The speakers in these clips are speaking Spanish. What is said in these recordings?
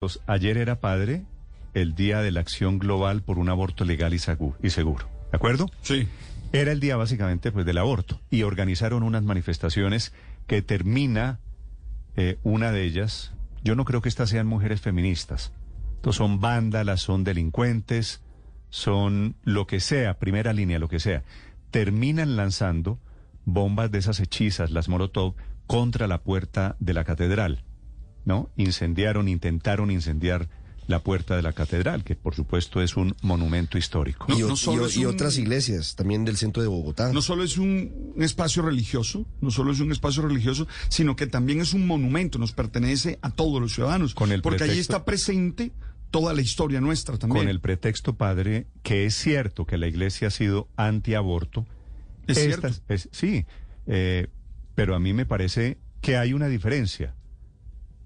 Pues, ayer era padre el día de la acción global por un aborto legal y seguro. ¿De acuerdo? Sí. Era el día básicamente pues del aborto y organizaron unas manifestaciones que termina eh, una de ellas. Yo no creo que estas sean mujeres feministas. Estos son vándalas, son delincuentes, son lo que sea, primera línea, lo que sea. Terminan lanzando bombas de esas hechizas, las Molotov, contra la puerta de la catedral. ¿No? Incendiaron, intentaron incendiar la puerta de la catedral, que por supuesto es un monumento histórico. No, y, no solo y o- es y un- otras iglesias también del centro de Bogotá. No solo es un, un espacio religioso, no solo es un espacio religioso, sino que también es un monumento, nos pertenece a todos los ciudadanos. Con el porque allí está presente toda la historia nuestra también. Con el pretexto, padre, que es cierto que la iglesia ha sido antiaborto. Es cierto. Estas- es- sí, eh, pero a mí me parece que hay una diferencia.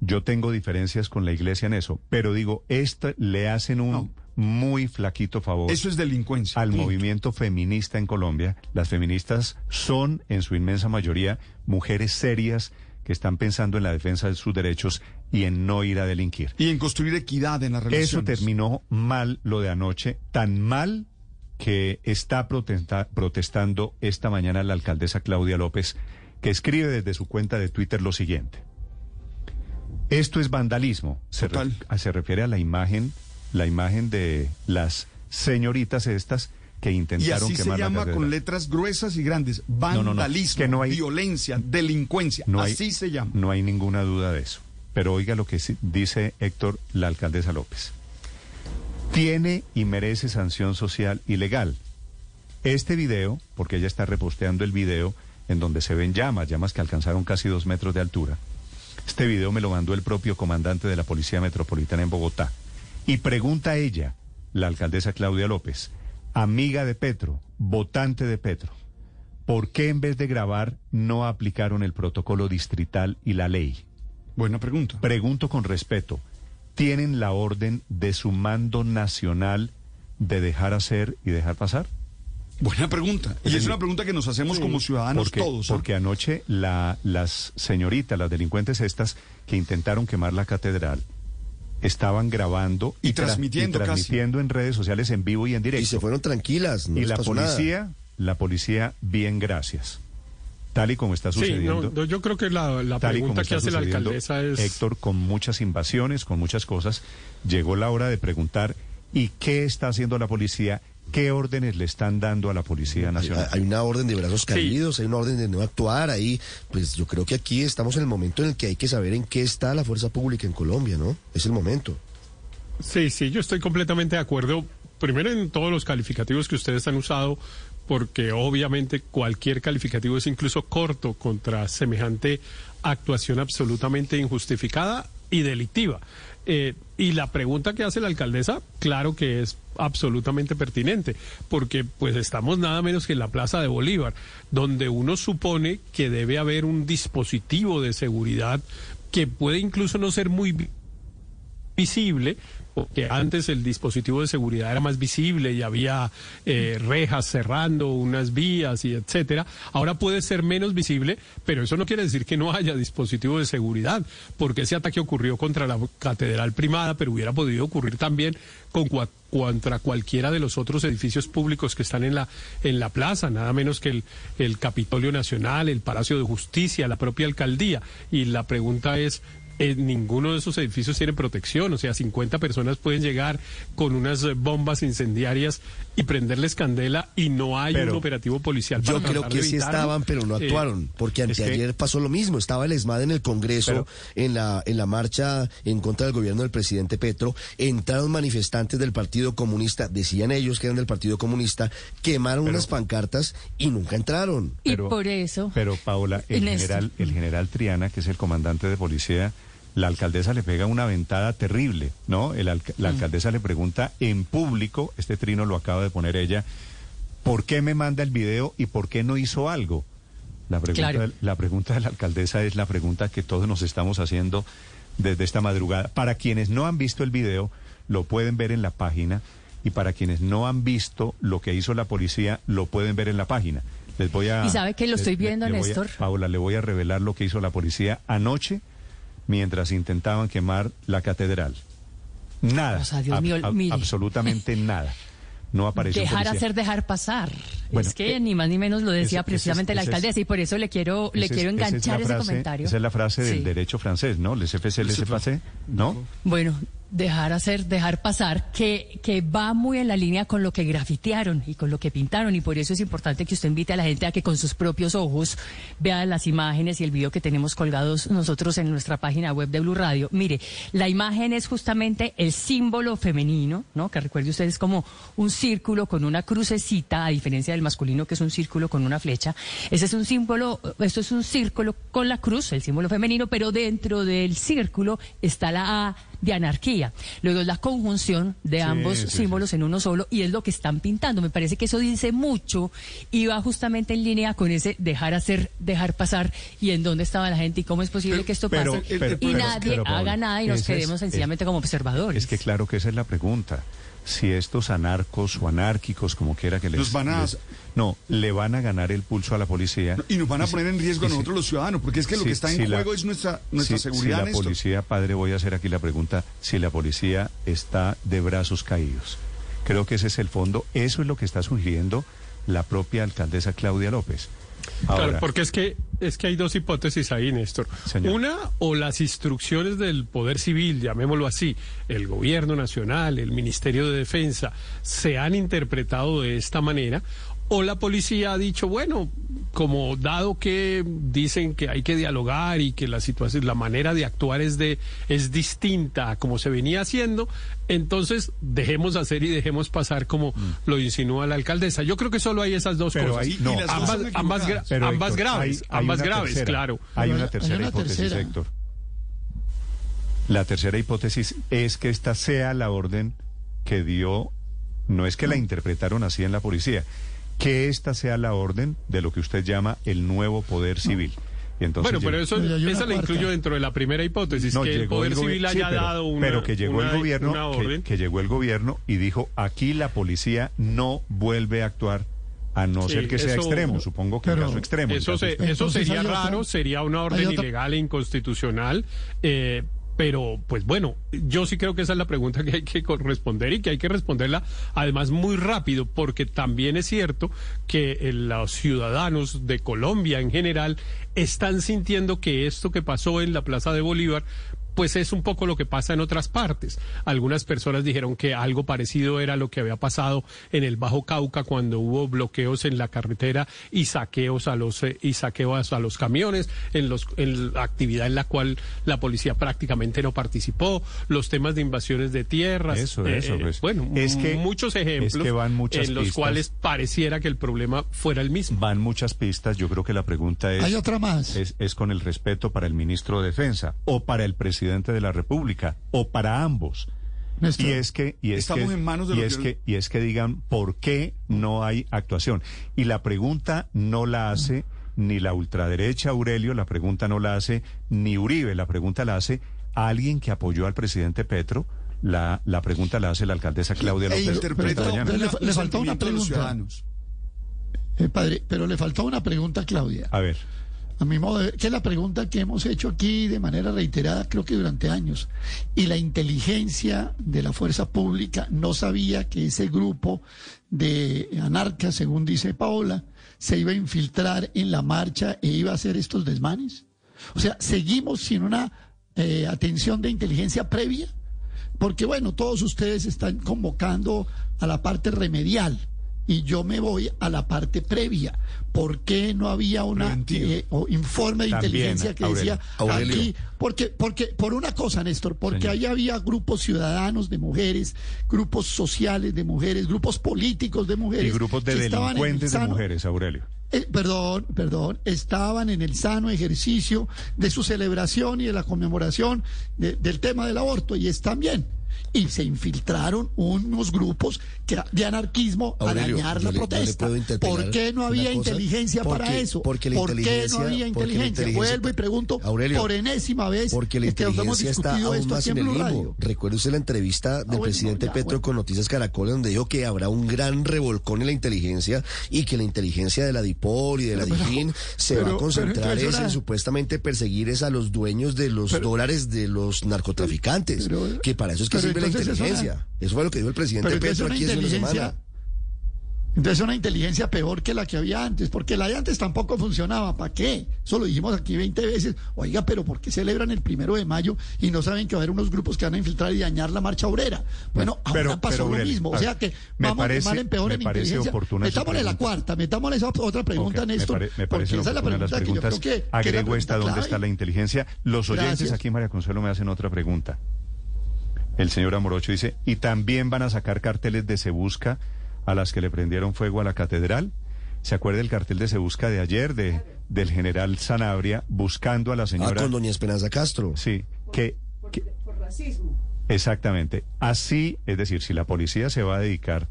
Yo tengo diferencias con la iglesia en eso, pero digo, esta le hacen un No. muy flaquito favor. Eso es delincuencia. al punto. movimiento feminista en Colombia. Las feministas son, en su inmensa mayoría, mujeres serias que están pensando en la defensa de sus derechos y en no ir a delinquir. Y en construir equidad en las relaciones. Eso terminó mal lo de anoche, tan mal que está protesta- protestando esta mañana la alcaldesa Claudia López, que escribe desde su cuenta de Twitter lo siguiente. Esto es vandalismo. Se, re- Total. a- se refiere a la imagen, la imagen de las señoritas estas que Y intentaron así se quemar llama con letras gruesas y grandes. no, no, Vandalismo, que no hay- violencia, delincuencia. Hay- así se llama. No hay ninguna duda de eso. Pero oiga lo que dice Héctor, la alcaldesa López. Tiene y merece sanción social y legal. Este video, porque ella está reposteando el video en donde se ven llamas, llamas que alcanzaron casi dos metros de altura. Este video me lo mandó el propio comandante de la Policía Metropolitana en Bogotá. Y pregunta a ella, la alcaldesa Claudia López, amiga de Petro, votante de Petro, ¿por qué en vez de grabar no aplicaron el protocolo distrital y la ley? Buena pregunta. Pregunto con respeto, ¿tienen la orden de su mando nacional de dejar hacer y dejar pasar? Buena pregunta. Y es una pregunta que nos hacemos como ciudadanos porque, todos. ¿ah? Porque anoche la- las señoritas, las delincuentes estas que intentaron quemar la catedral, estaban grabando Y tra- transmitiendo y transmitiendo en redes sociales en vivo y en directo. y se fueron tranquilas, no y la nada. policía, la policía, bien gracias. Tal y como está Sí, sucediendo. no, no, yo creo que la, la pregunta que hace la alcaldesa es... Héctor, con muchas invasiones, con muchas cosas, llegó la hora de preguntar ¿y qué está haciendo la policía? ¿Qué órdenes le están dando a la Policía Hay, Nacional? hay una orden de brazos caídos, hay una orden de no actuar ahí. Pues yo creo que aquí estamos en el momento en el que hay que saber en qué está la fuerza pública en Colombia, ¿no? Es el momento. Sí, sí, yo estoy completamente de acuerdo. Primero en todos los calificativos que ustedes han usado, porque obviamente cualquier calificativo es incluso corto contra semejante actuación absolutamente injustificada y delictiva. Eh, y la pregunta que hace la alcaldesa, claro que es absolutamente pertinente, porque pues estamos nada menos que en la Plaza de Bolívar, donde uno supone que debe haber un dispositivo de seguridad que puede incluso no ser muy vi- visible, porque antes el dispositivo de seguridad era más visible y había eh, rejas cerrando unas vías y etcétera. Ahora puede ser menos visible, pero eso no quiere decir que no haya dispositivo de seguridad, porque ese ataque ocurrió contra la catedral primada, pero hubiera podido ocurrir también con contra cualquiera de los otros edificios públicos que están en la en la plaza, nada menos que el, el Capitolio Nacional, el Palacio de Justicia, la propia alcaldía. Y la pregunta es eh, ninguno de esos edificios tiene protección, o sea, 50 personas pueden llegar con unas bombas incendiarias y prenderles candela y no hay Pero un operativo policial para Yo creo que sí estaban, pero no Eh, actuaron, porque es que- anteayer pasó lo mismo. Estaba el ESMAD en el Congreso, Pero- en la en la marcha en contra del gobierno del presidente Petro. Entraron manifestantes del Partido Comunista, decían ellos que eran del Partido Comunista, quemaron unas pancartas y nunca entraron. Y Pero- por eso, Pero Paula, el general, el general Triana, que es el comandante de policía, la alcaldesa le pega una ventada terrible, ¿no? El alca- Mm. la alcaldesa le pregunta en público, este trino lo acaba de poner ella, ¿por qué me manda el video y por qué no hizo algo? La pregunta, Claro. la pregunta de la alcaldesa es la pregunta que todos nos estamos haciendo desde esta madrugada. Para quienes no han visto el video, lo pueden ver en la página y para quienes no han visto lo que hizo la policía, lo pueden ver en la página. Les voy a ¿Y sabe que lo estoy viendo, Néstor? Paula, le voy a revelar lo que hizo la policía anoche mientras intentaban quemar la catedral. Nada. O sea, Dios Ab- mío, ab- mire. absolutamente nada. No apareció Dejar policía. hacer, dejar pasar. Bueno, es que eh, ni más ni menos lo decía ese- precisamente es- la alcaldesa y por eso le quiero, le quiero enganchar ese frase- comentario. Esa es la frase del Sí. derecho francés, ¿no? Les FC, les FC, ¿no? Bueno, dejar hacer, dejar pasar, que, que va muy en la línea con lo que grafitearon y con lo que pintaron. Y por eso es importante que usted invite a la gente a que con sus propios ojos vea las imágenes y el video que tenemos colgados nosotros en nuestra página web de Blue Radio. Mire, la imagen es justamente el símbolo femenino, ¿no? Que recuerde usted es como un círculo con una crucecita, a diferencia del masculino que es un círculo con una flecha. Ese es un símbolo, esto es un círculo con la cruz, el símbolo femenino, pero dentro del círculo está la A de anarquía. Luego es la conjunción de Sí, ambos sí, sí. símbolos en uno solo y es lo que están pintando. Me parece que eso dice mucho y va justamente en línea con ese dejar hacer, dejar pasar y en dónde estaba la gente y cómo es posible Pero- que esto pero- pase pero- y pero- nadie haga nada y nos quedemos es- sencillamente como observadores. Es que claro que esa es la pregunta. Si estos anarcos o anárquicos, como quiera que les... Van a- les- no, le van a ganar el pulso a la policía. Y nos van a poner en riesgo a si- nosotros los ciudadanos, porque es que lo si- que está en si la- juego es nuestra, nuestra seguridad. Si la policía, padre, voy a hacer aquí la pregunta, si la policía está de brazos caídos. Creo que ese es el fondo. Eso es lo que está sugiriendo la propia alcaldesa Claudia López. Ahora, Claro, porque es que es que hay dos hipótesis ahí, Néstor. Señor. Una, o las instrucciones del Poder Civil, llamémoslo así, el Gobierno Nacional, el Ministerio de Defensa, se han interpretado de esta manera, o la policía ha dicho, bueno, como dado que dicen que hay que dialogar y que la situación, la manera de actuar es de es distinta a como se venía haciendo, entonces dejemos hacer y dejemos pasar como lo insinúa la alcaldesa. Yo creo que solo hay esas dos Mm. Pero cosas. ahí- no. Y las dos ambas, ambas, gra- equivocadas. Pero, ambas Héctor, graves, hay- hay ambas una graves, tercera. claro. Hay una tercera hay una hipótesis, tercera. Héctor. La tercera hipótesis es que esta sea la orden que dio, no es que la interpretaron así en la policía, que esta sea la orden de lo que usted llama el nuevo poder civil. Y entonces Bueno, pero eso, esa la incluyo dentro de la primera hipótesis, No, que el Poder Civil sí, haya pero- dado una, pero que llegó una- el gobierno una que- orden. que, llegó el gobierno y dijo aquí la policía no vuelve a actuar a no Sí, ser que sea extremo supongo que en caso extremo Eso, caso se- extremo. eso sería raro, sería una orden ilegal e inconstitucional. eh, pero, pues bueno, yo sí creo que esa es la pregunta que hay que corresponder y que hay que responderla además muy rápido, porque también es cierto que eh, los ciudadanos de Colombia en general están sintiendo que esto que pasó en la Plaza de Bolívar pues es un poco lo que pasa en otras partes. Algunas personas dijeron que algo parecido era lo que había pasado en el Bajo Cauca cuando hubo bloqueos en la carretera y saqueos a los eh, y saqueos a los camiones en los en la actividad en la cual la policía prácticamente no participó, los temas de invasiones de tierras, Eso, eh, eso, eh, pues. bueno, Es que- muchos es ejemplos que van muchas en los pistas. cuales pareciera que el problema fuera el mismo. van muchas pistas yo creo que la pregunta es Hay otra más. es, es con el respeto para el ministro de Defensa o para el presidente de la República o para ambos. Néstor. Y es que y es Estamos que, en manos de y los es que- y es que digan por qué no hay actuación. Y la pregunta no la hace ni la ultraderecha Aurelio, la pregunta no la hace ni Uribe, la pregunta la hace alguien que apoyó al presidente Petro. La, la pregunta la hace la alcaldesa Claudia E López. le faltó una pregunta. Eh, padre, pero le faltó una pregunta, Claudia. A ver. A mi modo de ver, que es la pregunta que hemos hecho aquí de manera reiterada, creo que durante años. Y la inteligencia de la fuerza pública no sabía que ese grupo de anarcas, según dice Paola, se iba a infiltrar en la marcha e iba a hacer estos desmanes. O sea, seguimos sin una eh, atención de inteligencia previa, porque bueno, todos ustedes están convocando a la parte remedial y yo me voy a la parte previa. ¿Por qué no había una eh, o informe de También, inteligencia que Aurelio. decía Aurelio. aquí? Porque, porque, por una cosa, Néstor, porque Señor. ahí había grupos ciudadanos de mujeres, grupos sociales de mujeres, grupos políticos de mujeres. Y grupos de delincuentes de mujeres, Aurelio. eh, perdón, perdón, estaban en el sano ejercicio de su celebración y de la conmemoración de- del tema del aborto y están bien. Y se infiltraron unos grupos que, de anarquismo Aurelio, a dañar la le- protesta. ¿Por qué no había inteligencia para eso? porque la ¿Por qué no había inteligencia? inteligencia- Vuelvo y pregunto Aurelio, por enésima vez Porque la que hemos inteligencia está esto más aquí en el Blue. Radio. Recuerde usted la entrevista del bueno, presidente ya, Petro bueno. con Noticias Caracol, donde dijo que habrá un gran revolcón en la inteligencia y que la inteligencia de la DIPOL y de la Pero- DIFIN se pero- va a concentrar es en supuestamente perseguir es a los dueños de los dólares de los narcotraficantes, que para eso es que pero sirve la entonces es una- inteligencia. Eso fue lo que dijo el presidente Petro una aquí hace una inteligencia. semana. Entonces una inteligencia peor que la que había antes, porque la de antes tampoco funcionaba. ¿Para qué? Eso lo dijimos aquí 20 veces. Oiga, pero ¿por qué celebran el primero de mayo y no saben que va a haber unos grupos que van a infiltrar y dañar la marcha obrera? Bueno, Pero- ahora pasó pero, lo mismo. O sea ver, que me vamos parece- de mal en peor me en parece inteligencia. Metámosle la cuarta, metámosle esa otra pregunta, Ok, me Néstor. pare- me porque parecen esa es la las pregunta que yo creo que, que es la Agrego esta, ¿dónde está la inteligencia? Los oyentes Gracias. aquí, María Consuelo, me hacen otra pregunta. El señor Amorocho dice, ¿y también van a sacar carteles de Se Busca a las que le prendieron fuego a la catedral? ¿Se acuerda el cartel de Se Busca de ayer, de, del general Sanabria, buscando a la Ah, señora... con doña Esperanza Castro. Sí, que... que- Exactamente. Así, es decir, si la policía se va a dedicar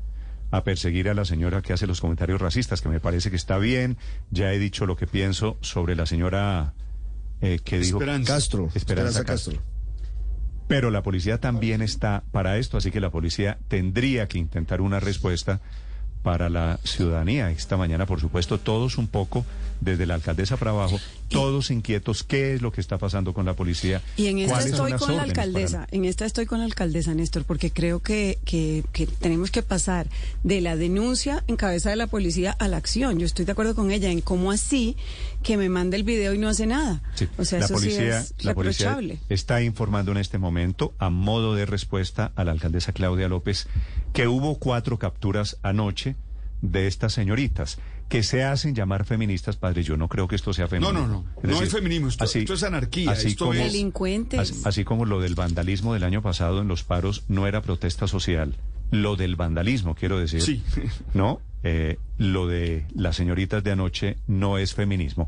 a perseguir a la señora que hace los comentarios racistas, que me parece que está bien, ya he dicho lo que pienso sobre la señora eh, que dijo... Esperanza. Castro. Esperanza Esperanza Castro. Castro. Pero la policía también está para esto, así que la policía tendría que intentar una respuesta para la ciudadanía. Esta mañana, por supuesto, todos un poco, desde la alcaldesa para abajo, todos inquietos, ¿qué es lo que está pasando con la policía? Y en esta ¿Cuáles son estoy con la para alcaldesa, en esta estoy con la alcaldesa, Néstor, porque creo que, que, que tenemos que pasar de la denuncia en cabeza de la policía a la acción. Yo estoy de acuerdo con ella en cómo así que me manda el video y no hace nada. Sí, O sea, la eso policía, sí es la policía está informando en este momento, a modo de respuesta a la alcaldesa Claudia López, que hubo cuatro capturas anoche de estas señoritas que se hacen llamar feministas, padre. Yo no creo que esto sea feminismo. no, no. Es No hay feminismo, esto- esto es anarquía, Así esto como, es- Delincuentes. Así, así como lo del vandalismo del año pasado en los paros no era protesta social, lo del vandalismo, quiero decir. Sí. No, Eh, lo de las señoritas de anoche no es feminismo.